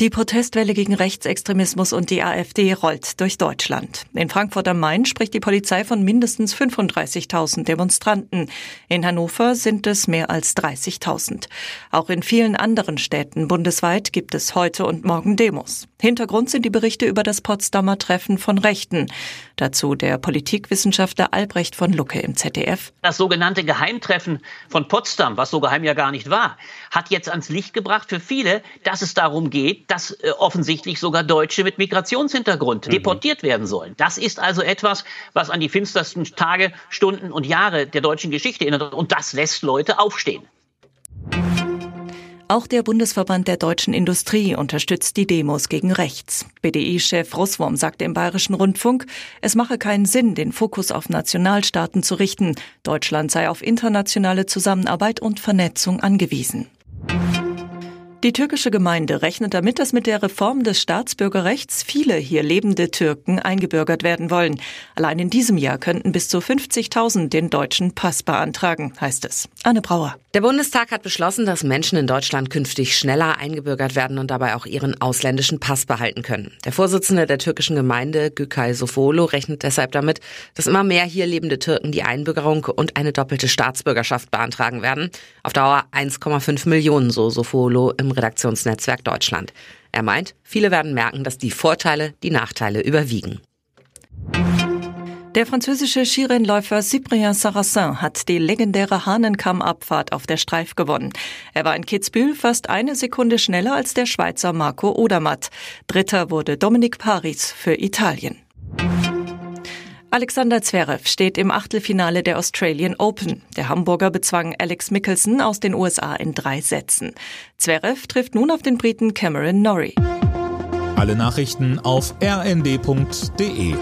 Die Protestwelle gegen Rechtsextremismus und die AfD rollt durch Deutschland. In Frankfurt am Main spricht die Polizei von mindestens 35.000 Demonstranten. In Hannover sind es mehr als 30.000. Auch in vielen anderen Städten bundesweit gibt es heute und morgen Demos. Hintergrund sind die Berichte über das Potsdamer Treffen von Rechten. Dazu der Politikwissenschaftler Albrecht von Lucke im ZDF. Das sogenannte Geheimtreffen von Potsdam, was so geheim ja gar nicht war, hat jetzt ans Licht gebracht für viele, dass es darum geht, dass äh, offensichtlich sogar Deutsche mit Migrationshintergrund mhm. deportiert werden sollen. Das ist also etwas, was an die finstersten Tage, Stunden und Jahre der deutschen Geschichte erinnert. Und das lässt Leute aufstehen. Auch der Bundesverband der deutschen Industrie unterstützt die Demos gegen rechts. BDI-Chef Russwurm sagte im Bayerischen Rundfunk, es mache keinen Sinn, den Fokus auf Nationalstaaten zu richten. Deutschland sei auf internationale Zusammenarbeit und Vernetzung angewiesen. Die türkische Gemeinde rechnet damit, dass mit der Reform des Staatsbürgerrechts viele hier lebende Türken eingebürgert werden wollen. Allein in diesem Jahr könnten bis zu 50.000 den deutschen Pass beantragen, heißt es. Anne Brauer. Der Bundestag hat beschlossen, dass Menschen in Deutschland künftig schneller eingebürgert werden und dabei auch ihren ausländischen Pass behalten können. Der Vorsitzende der türkischen Gemeinde, Gükay Sofolo, rechnet deshalb damit, dass immer mehr hier lebende Türken die Einbürgerung und eine doppelte Staatsbürgerschaft beantragen werden. Auf Dauer 1,5 Millionen, so Sofolo im Redaktionsnetzwerk Deutschland. Er meint, viele werden merken, dass die Vorteile die Nachteile überwiegen. Der französische Skirennläufer Cyprien Sarrazin hat die legendäre Hahnenkammabfahrt auf der Streif gewonnen. Er war in Kitzbühel fast eine Sekunde schneller als der Schweizer Marco Odermatt. Dritter wurde Dominik Paris für Italien. Alexander Zverev steht im Achtelfinale der Australian Open. Der Hamburger bezwang Alex Mickelson aus den USA in drei Sätzen. Zverev trifft nun auf den Briten Cameron Norrie. Alle Nachrichten auf rnd.de